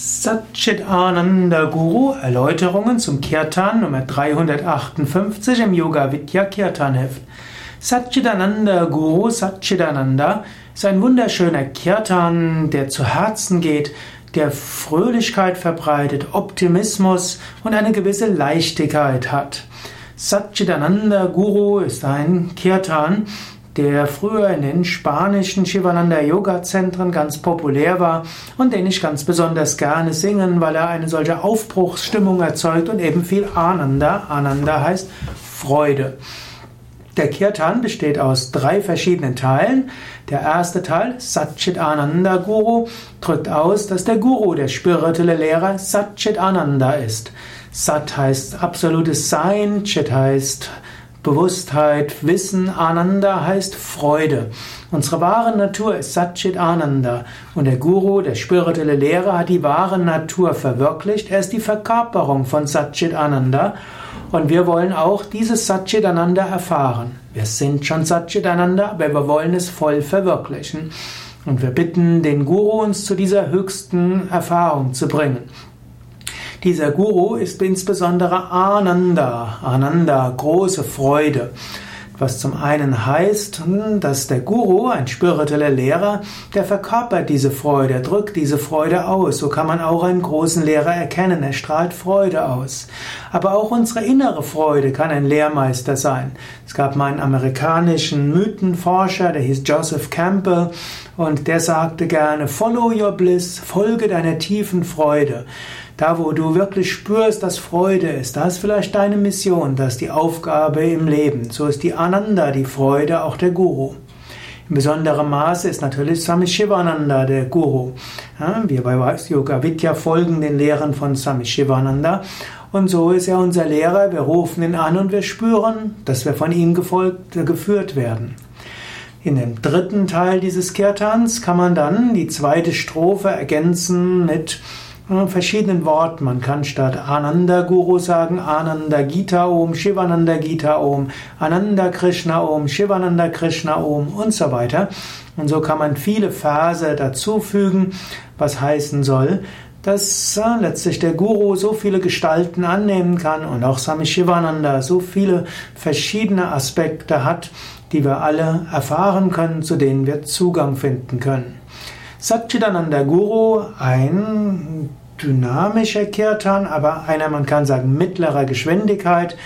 Satchit Ananda Guru Erläuterungen zum Kirtan Nummer 358 im Yoga Vidya Kirtan Heft. Satchitananda Guru Satchitananda ist ein wunderschöner Kirtan, der zu Herzen geht, der Fröhlichkeit verbreitet, Optimismus und eine gewisse Leichtigkeit hat. Satchitananda Guru ist ein Kirtan, der früher in den spanischen Shivananda Yoga Zentren ganz populär war und den ich ganz besonders gerne singen, weil er eine solche Aufbruchsstimmung erzeugt und eben viel Ananda. Ananda heißt Freude. Der Kirtan besteht aus drei verschiedenen Teilen. Der erste Teil, Satchit Ananda Guru, drückt aus, dass der Guru, der spirituelle Lehrer, Satchit Ananda ist. Sat heißt absolutes Sein, Chit heißt Bewusstheit, Wissen, Ananda heißt Freude. Unsere wahre Natur ist Satchit Ananda. Und der Guru, der spirituelle Lehrer, hat die wahre Natur verwirklicht. Er ist die Verkörperung von Satchit Ananda. Und wir wollen auch dieses Satchit Ananda erfahren. Wir sind schon Satchit Ananda, aber wir wollen es voll verwirklichen. Und wir bitten den Guru, uns zu dieser höchsten Erfahrung zu bringen. Dieser Guru ist insbesondere Ananda, Ananda, große Freude. Was zum einen heißt, hm, dass der Guru, ein spiritueller Lehrer, der verkörpert diese Freude, er drückt diese Freude aus. So kann man auch einen großen Lehrer erkennen, er strahlt Freude aus. Aber auch unsere innere Freude kann ein Lehrmeister sein. Es gab mal einen amerikanischen Mythenforscher, der hieß Joseph Campbell, und der sagte gerne, Follow your bliss, folge deiner tiefen Freude. Da, wo du wirklich spürst, dass Freude ist, da ist vielleicht deine Mission, das ist die Aufgabe im Leben. So ist die Ananda, die Freude, auch der Guru. In besonderem Maße ist natürlich Swami Shivananda der Guru. Ja, wir bei Yoga Vidya folgen den Lehren von Swami Shivananda und so ist er unser Lehrer. Wir rufen ihn an und wir spüren, dass wir von ihm gefolgt, geführt werden. In dem dritten Teil dieses Kirtans kann man dann die zweite Strophe ergänzen mit verschiedenen Worten. Man kann statt Ananda Guru sagen Ananda Gita Om, Shivananda Gita Om, Ananda Krishna Om, Shivananda Krishna Om und so weiter. Und so kann man viele Verse dazufügen, was heißen soll, dass äh, letztlich der Guru so viele Gestalten annehmen kann und auch Sami Shivananda so viele verschiedene Aspekte hat, die wir alle erfahren können, zu denen wir Zugang finden können. Satchitananda Guru, ein dynamischer Kirtan, aber einer, man kann sagen, mittlerer Geschwindigkeit,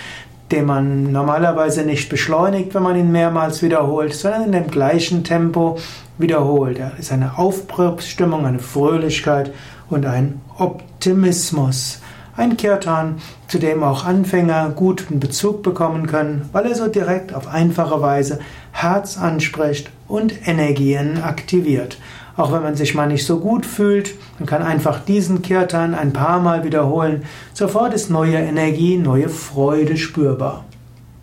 den man normalerweise nicht beschleunigt, wenn man ihn mehrmals wiederholt, sondern in dem gleichen Tempo wiederholt. Da ist eine Aufbruchsstimmung, eine Fröhlichkeit und ein Optimismus. Ein Kirtan, zu dem auch Anfänger guten Bezug bekommen können, weil er so direkt auf einfache Weise Herz anspricht und Energien aktiviert. Auch wenn man sich mal nicht so gut fühlt, man kann einfach diesen Kirtan ein paar Mal wiederholen. Sofort ist neue Energie, neue Freude spürbar.